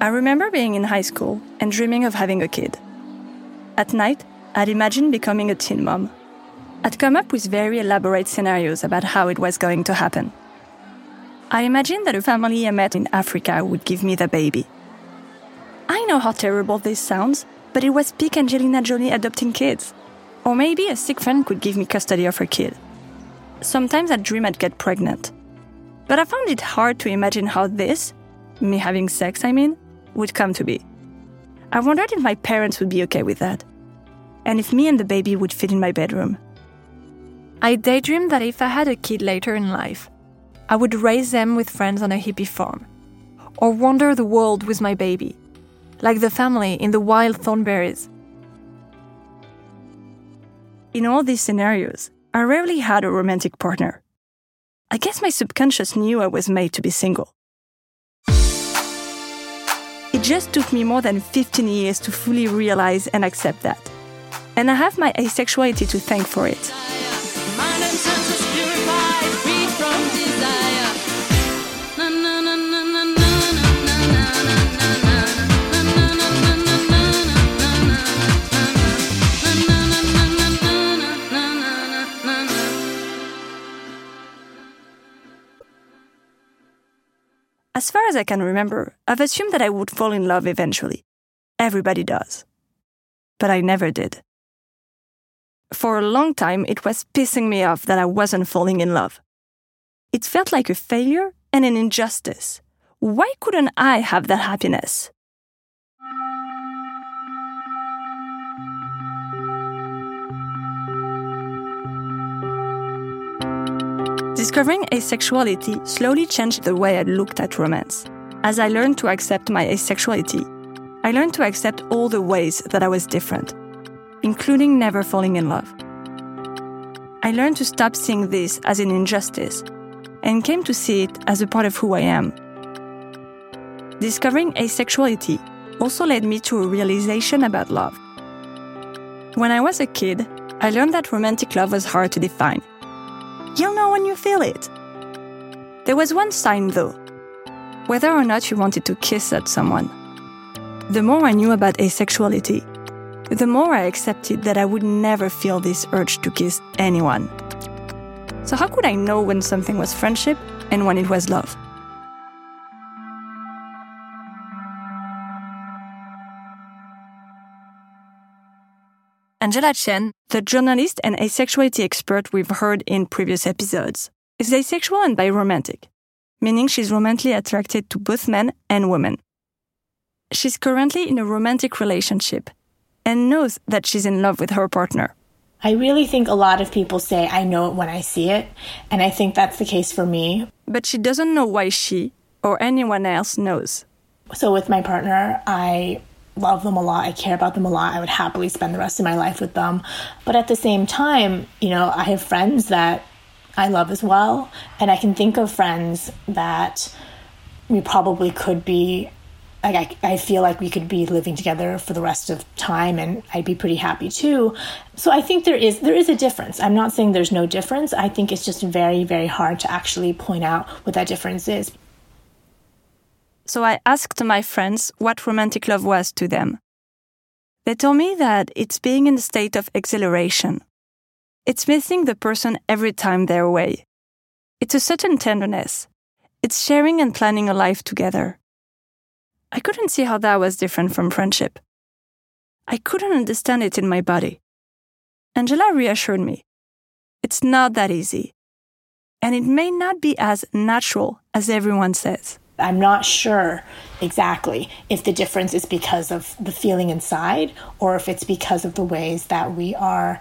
I remember being in high school and dreaming of having a kid. At night, I'd imagined becoming a teen mom. I'd come up with very elaborate scenarios about how it was going to happen. I imagined that a family I met in Africa would give me the baby. I know how terrible this sounds, but it was peak Angelina Jolie adopting kids. Or maybe a sick friend could give me custody of her kid. Sometimes I'd dream I'd get pregnant. But I found it hard to imagine how this, me having sex, I mean, would come to be. I wondered if my parents would be okay with that, and if me and the baby would fit in my bedroom. I daydreamed that if I had a kid later in life, I would raise them with friends on a hippie farm, or wander the world with my baby, like the family in the wild Thornberrys. In all these scenarios, I rarely had a romantic partner. I guess my subconscious knew I was made to be single. It just took me more than 15 years to fully realize and accept that. And I have my asexuality to thank for it. As I can remember, I've assumed that I would fall in love eventually. Everybody does. But I never did. For a long time, it was pissing me off that I wasn't falling in love. It felt like a failure and an injustice. Why couldn't I have that happiness? Discovering asexuality slowly changed the way I looked at romance. As I learned to accept my asexuality, I learned to accept all the ways that I was different, including never falling in love. I learned to stop seeing this as an injustice and came to see it as a part of who I am. Discovering asexuality also led me to a realization about love. When I was a kid, I learned that romantic love was hard to define. You'll know when you feel it. There was one sign though whether or not you wanted to kiss at someone. The more I knew about asexuality, the more I accepted that I would never feel this urge to kiss anyone. So, how could I know when something was friendship and when it was love? Angela Chen, the journalist and asexuality expert we've heard in previous episodes, is asexual and biromantic, meaning she's romantically attracted to both men and women. She's currently in a romantic relationship and knows that she's in love with her partner. I really think a lot of people say, I know it when I see it, and I think that's the case for me. But she doesn't know why she or anyone else knows. So, with my partner, I love them a lot. I care about them a lot. I would happily spend the rest of my life with them. But at the same time, you know, I have friends that I love as well. And I can think of friends that we probably could be like I, I feel like we could be living together for the rest of time and I'd be pretty happy too. So I think there is there is a difference. I'm not saying there's no difference. I think it's just very, very hard to actually point out what that difference is. So I asked my friends what romantic love was to them. They told me that it's being in a state of exhilaration. It's missing the person every time they're away. It's a certain tenderness. It's sharing and planning a life together. I couldn't see how that was different from friendship. I couldn't understand it in my body. Angela reassured me. It's not that easy. And it may not be as natural as everyone says. I'm not sure exactly if the difference is because of the feeling inside or if it's because of the ways that we are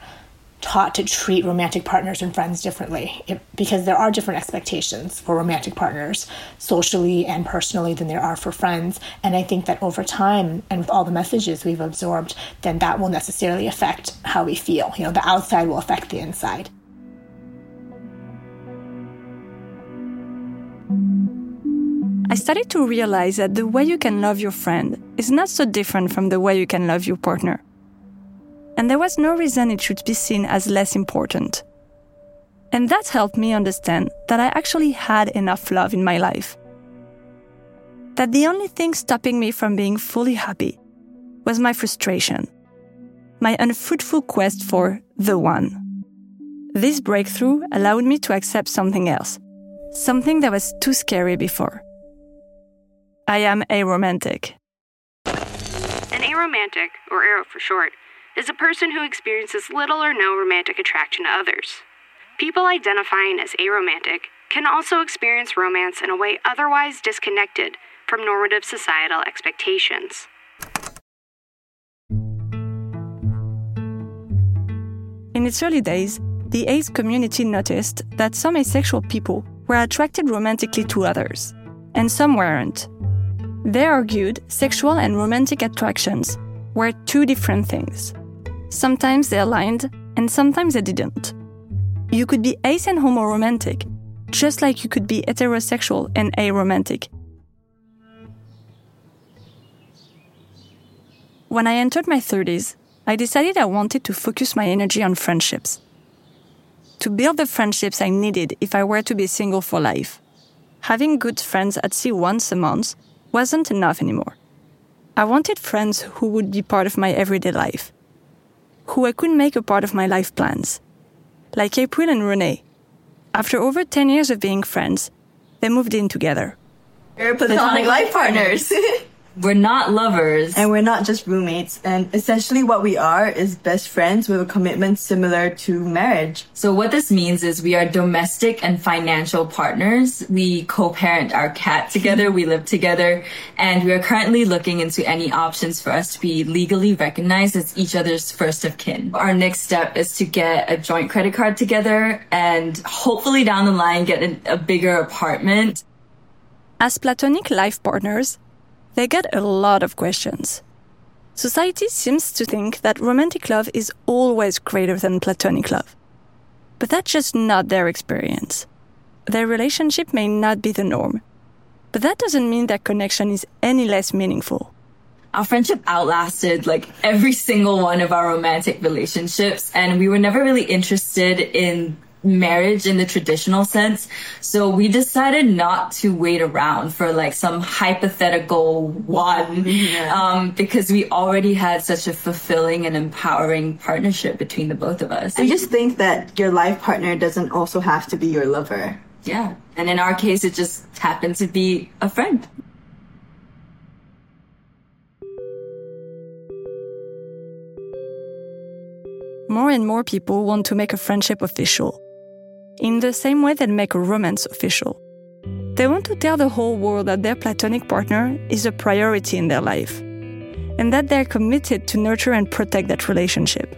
taught to treat romantic partners and friends differently. It, because there are different expectations for romantic partners socially and personally than there are for friends. And i think that over time and with all the messages we've absorbed then that will necessarily affect how we feel. You know the outside will affect the inside started to realize that the way you can love your friend is not so different from the way you can love your partner. And there was no reason it should be seen as less important. And that helped me understand that I actually had enough love in my life. that the only thing stopping me from being fully happy was my frustration, my unfruitful quest for the one. This breakthrough allowed me to accept something else, something that was too scary before. I am aromantic. An aromantic, or aro for short, is a person who experiences little or no romantic attraction to others. People identifying as aromantic can also experience romance in a way otherwise disconnected from normative societal expectations. In its early days, the ace community noticed that some asexual people were attracted romantically to others, and some weren't. They argued sexual and romantic attractions were two different things. Sometimes they aligned, and sometimes they didn't. You could be ace and homoromantic, just like you could be heterosexual and aromantic. When I entered my 30s, I decided I wanted to focus my energy on friendships. To build the friendships I needed if I were to be single for life. Having good friends at sea once a month wasn't enough anymore. I wanted friends who would be part of my everyday life, who I could make a part of my life plans. Like April and Renee. After over 10 years of being friends, they moved in together. We're platonic life partners. We're not lovers. and we're not just roommates. And essentially what we are is best friends with a commitment similar to marriage. So what this means is we are domestic and financial partners. We co-parent our cat together. We live together and we are currently looking into any options for us to be legally recognized as each other's first of kin. Our next step is to get a joint credit card together and hopefully down the line get a, a bigger apartment. As platonic life partners, they get a lot of questions. Society seems to think that romantic love is always greater than platonic love. But that's just not their experience. Their relationship may not be the norm, but that doesn't mean their connection is any less meaningful. Our friendship outlasted like every single one of our romantic relationships and we were never really interested in marriage in the traditional sense. So we decided not to wait around for like some hypothetical one, um, because we already had such a fulfilling and empowering partnership between the both of us. I just think that your life partner doesn't also have to be your lover. yeah. And in our case, it just happened to be a friend. More and more people want to make a friendship official, in the same way they make a romance official. They want to tell the whole world that their platonic partner is a priority in their life, and that they're committed to nurture and protect that relationship.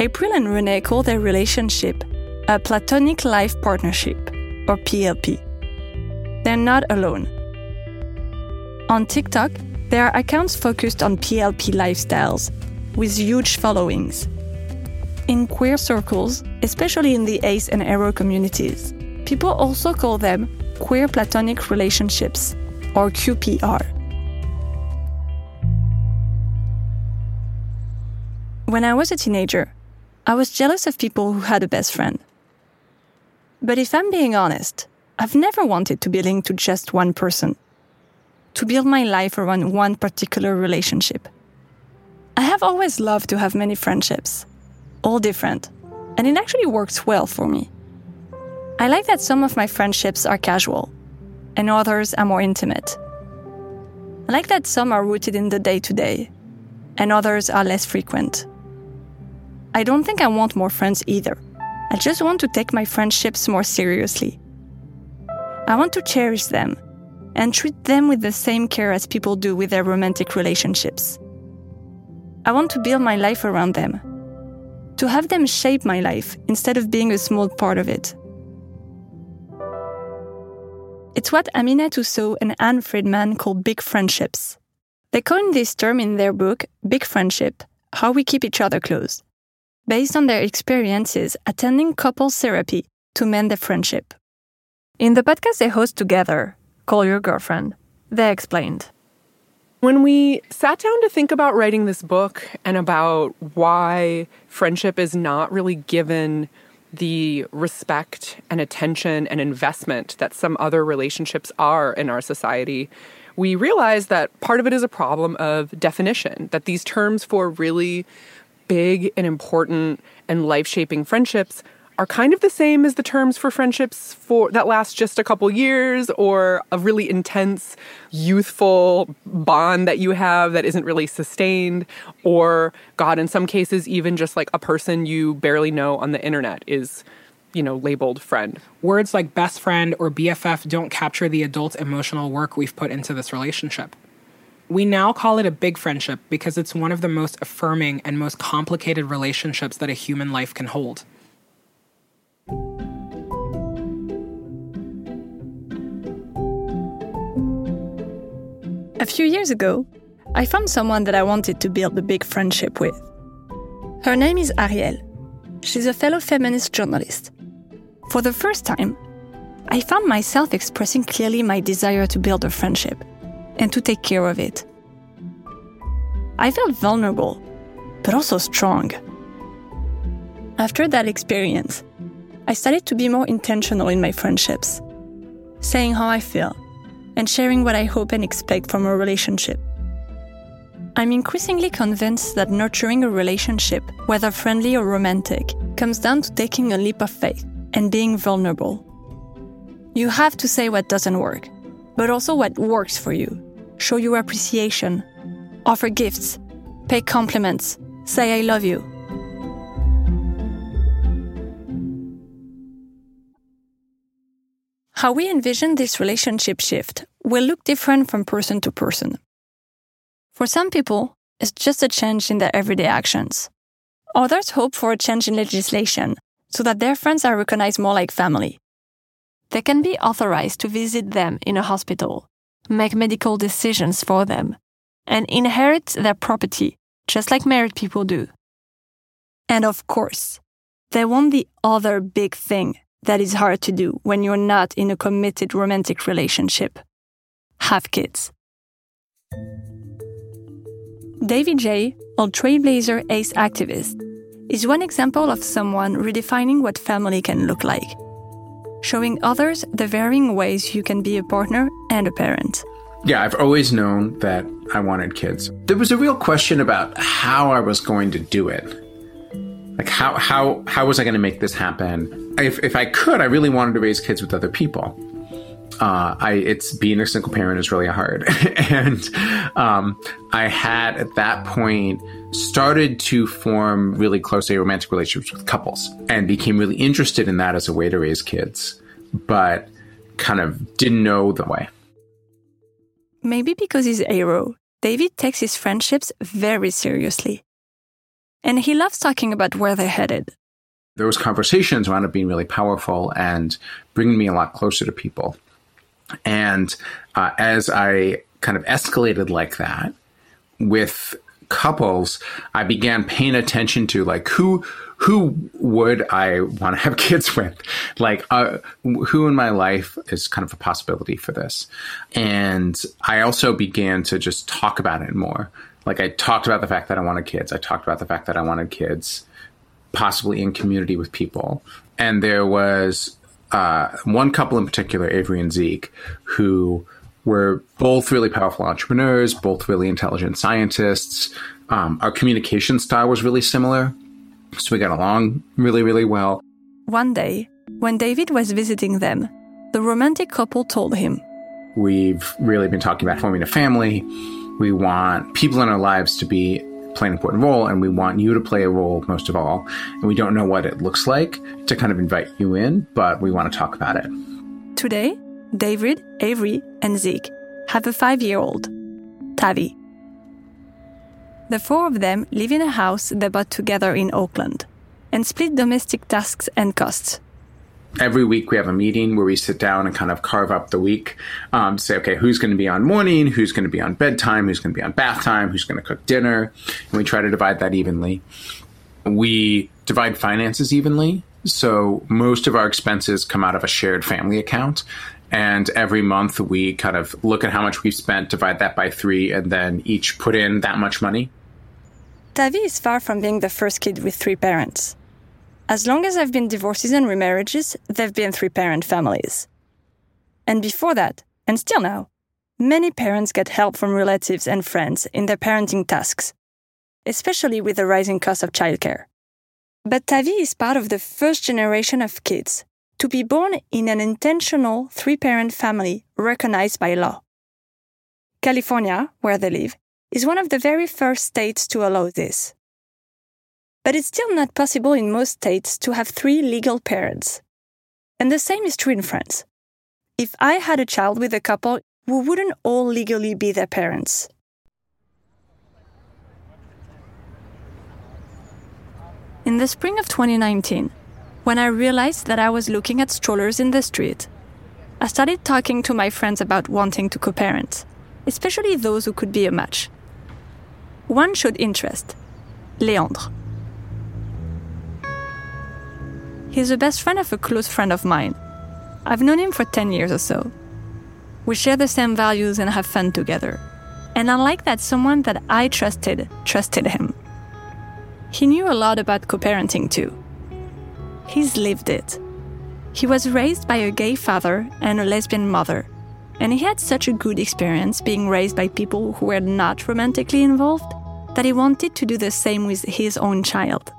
April and Renee call their relationship a platonic life partnership, or PLP. They're not alone. On TikTok, there are accounts focused on PLP lifestyles with huge followings. In queer circles, especially in the ace and aro communities, people also call them queer platonic relationships, or QPR. When I was a teenager, I was jealous of people who had a best friend. But if I'm being honest, I've never wanted to be linked to just one person, to build my life around one particular relationship. I have always loved to have many friendships, all different, and it actually works well for me. I like that some of my friendships are casual, and others are more intimate. I like that some are rooted in the day to day, and others are less frequent. I don't think I want more friends either. I just want to take my friendships more seriously. I want to cherish them and treat them with the same care as people do with their romantic relationships. I want to build my life around them, to have them shape my life instead of being a small part of it. It's what Aminatou Sow and Ann Friedman call big friendships. They coined this term in their book, Big Friendship How We Keep Each Other Close, based on their experiences attending couples therapy to mend their friendship. In the podcast they host together, Call Your Girlfriend, they explained. When we sat down to think about writing this book and about why friendship is not really given the respect and attention and investment that some other relationships are in our society, we realized that part of it is a problem of definition, that these terms for really big and important and life shaping friendships are kind of the same as the terms for friendships for that last just a couple years or a really intense youthful bond that you have that isn't really sustained or god in some cases even just like a person you barely know on the internet is you know labeled friend. Words like best friend or bff don't capture the adult emotional work we've put into this relationship. We now call it a big friendship because it's one of the most affirming and most complicated relationships that a human life can hold A few years ago, I found someone that I wanted to build a big friendship with. Her name is Ariel. She's a fellow feminist journalist. For the first time, I found myself expressing clearly my desire to build a friendship and to take care of it. I felt vulnerable, but also strong. After that experience, I started to be more intentional in my friendships, saying how I feel and sharing what I hope and expect from a relationship. I'm increasingly convinced that nurturing a relationship, whether friendly or romantic, comes down to taking a leap of faith and being vulnerable. You have to say what doesn't work, but also what works for you. Show your appreciation, offer gifts, pay compliments, say I love you. How we envision this relationship shift will look different from person to person. For some people, it's just a change in their everyday actions. Others hope for a change in legislation so that their friends are recognized more like family. They can be authorized to visit them in a hospital, make medical decisions for them, and inherit their property, just like married people do. And of course, they want the other big thing that is hard to do when you're not in a committed romantic relationship have kids. David J., a trailblazer ace activist, is one example of someone redefining what family can look like, showing others the varying ways you can be a partner and a parent. Yeah, I've always known that I wanted kids. There was a real question about how I was going to do it. Like how how how was I going to make this happen? If if I could, I really wanted to raise kids with other people uh, I it's being a single parent is really hard, and um, I had at that point started to form really close romantic relationships with couples, and became really interested in that as a way to raise kids, but kind of didn't know the way. Maybe because he's aro, David takes his friendships very seriously, and he loves talking about where they're headed. Those conversations wound up being really powerful and bringing me a lot closer to people. And uh, as I kind of escalated like that with couples, I began paying attention to like who who would I want to have kids with? Like, uh, who in my life is kind of a possibility for this? And I also began to just talk about it more. Like, I talked about the fact that I wanted kids. I talked about the fact that I wanted kids, possibly in community with people. And there was uh, one couple in particular, Avery and Zeke, who were both really powerful entrepreneurs, both really intelligent scientists. Um, our communication style was really similar, so we got along really, really well. One day, when David was visiting them, the romantic couple told him, We've really been talking about forming a family. We want people in our lives to be play an important role and we want you to play a role most of all. And we don't know what it looks like to kind of invite you in, but we want to talk about it. Today, David, Avery, and Zeke have a five year old, Tavi. The four of them live in a house they bought together in Oakland and split domestic tasks and costs every week we have a meeting where we sit down and kind of carve up the week um, say, okay, who's going to be on morning, who's going to be on bedtime, who's going to be on bath time, who's going to cook dinner, and we try to divide that evenly. We divide finances evenly, so most of our expenses come out of a shared family account. And every month we kind of look at how much we've spent, divide that by three, and then each put in that much money. Tavi is far from being the first kid with three parents. As long as I've been divorces and remarriages, they've been three parent families. And before that, and still now, many parents get help from relatives and friends in their parenting tasks, especially with the rising cost of childcare. But Tavi is part of the first generation of kids to be born in an intentional three parent family recognized by law. California, where they live, is one of the very first states to allow this. But it's still not possible in most states to have three legal parents. And the same is true in France. If I had a child with a couple, we wouldn't all legally be their parents. In the spring of 2019, when I realized that I was looking at strollers in the street, I started talking to my friends about wanting to co parent, especially those who could be a match. One showed interest Leandre. He's the best friend of a close friend of mine. I've known him for 10 years or so. We share the same values and have fun together. And I like that someone that I trusted trusted him. He knew a lot about co parenting too. He's lived it. He was raised by a gay father and a lesbian mother, and he had such a good experience being raised by people who were not romantically involved that he wanted to do the same with his own child.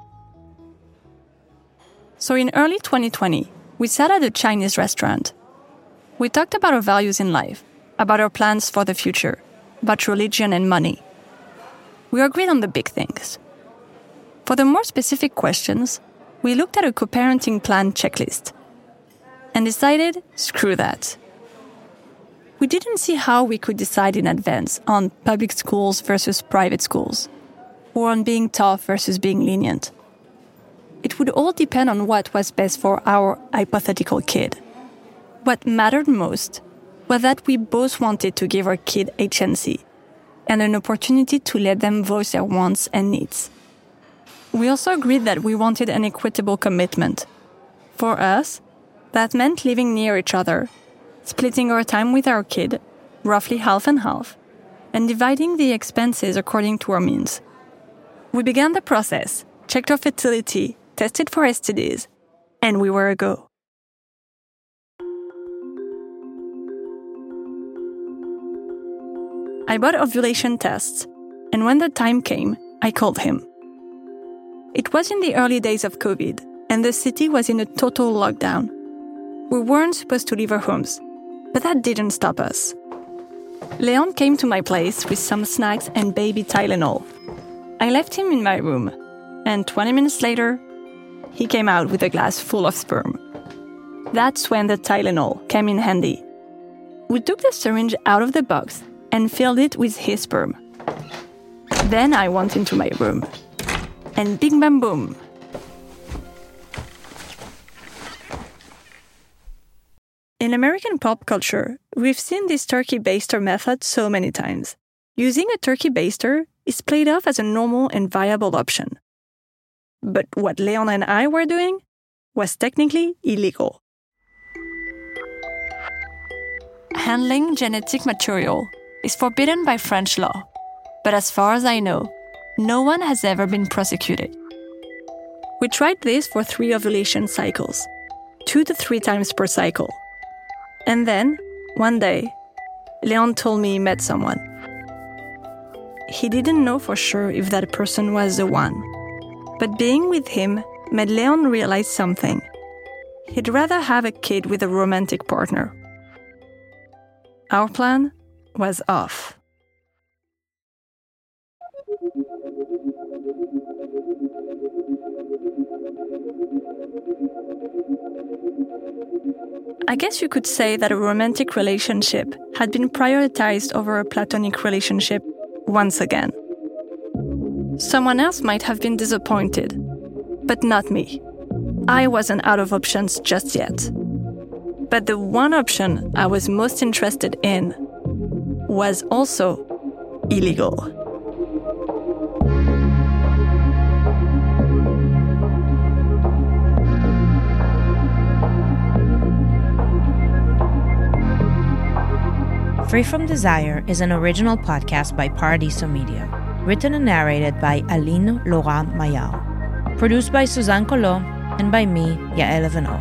So in early 2020, we sat at a Chinese restaurant. We talked about our values in life, about our plans for the future, about religion and money. We agreed on the big things. For the more specific questions, we looked at a co parenting plan checklist and decided screw that. We didn't see how we could decide in advance on public schools versus private schools, or on being tough versus being lenient it would all depend on what was best for our hypothetical kid. What mattered most was that we both wanted to give our kid agency and an opportunity to let them voice their wants and needs. We also agreed that we wanted an equitable commitment. For us, that meant living near each other, splitting our time with our kid, roughly half and half, and dividing the expenses according to our means. We began the process, checked our fertility, tested for STDs, and we were a go. I bought ovulation tests, and when the time came, I called him. It was in the early days of COVID, and the city was in a total lockdown. We weren't supposed to leave our homes, but that didn't stop us. Leon came to my place with some snacks and baby Tylenol. I left him in my room, and 20 minutes later, he came out with a glass full of sperm. That's when the Tylenol came in handy. We took the syringe out of the box and filled it with his sperm. Then I went into my room. And bing bam boom. In American pop culture, we've seen this turkey baster method so many times. Using a turkey baster is played off as a normal and viable option. But what Leon and I were doing was technically illegal. Handling genetic material is forbidden by French law, but as far as I know, no one has ever been prosecuted. We tried this for three ovulation cycles, two to three times per cycle. And then, one day, Leon told me he met someone. He didn't know for sure if that person was the one but being with him made Leon realize something. He'd rather have a kid with a romantic partner. Our plan was off. I guess you could say that a romantic relationship had been prioritized over a platonic relationship once again. Someone else might have been disappointed, but not me. I wasn't out of options just yet. But the one option I was most interested in was also illegal. Free from Desire is an original podcast by Paradiso Media written and narrated by Aline Laurent Mayard, produced by Suzanne Collot and by me, Yael Evano,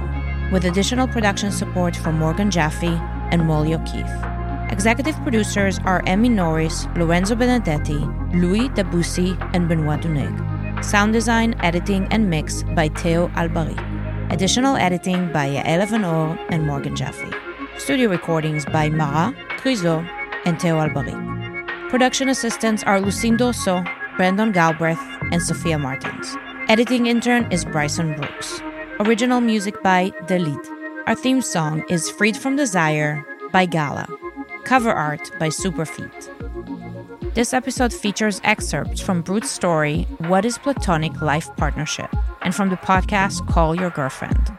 with additional production support from Morgan Jaffe and Molly O'Keefe. Executive producers are Emmy Norris, Lorenzo Benedetti, Louis Debussy, and Benoit Duneg. Sound design, editing, and mix by Theo Albari. Additional editing by Yael Evanor and Morgan Jaffe. Studio recordings by Mara, Cruiseau, and Theo Albari. Production assistants are Lucindo So, Brandon Galbraith, and Sophia Martins. Editing intern is Bryson Brooks. Original music by Lead. Our theme song is Freed from Desire by Gala. Cover art by Superfeet. This episode features excerpts from Brut's story, What is Platonic Life Partnership, and from the podcast Call Your Girlfriend.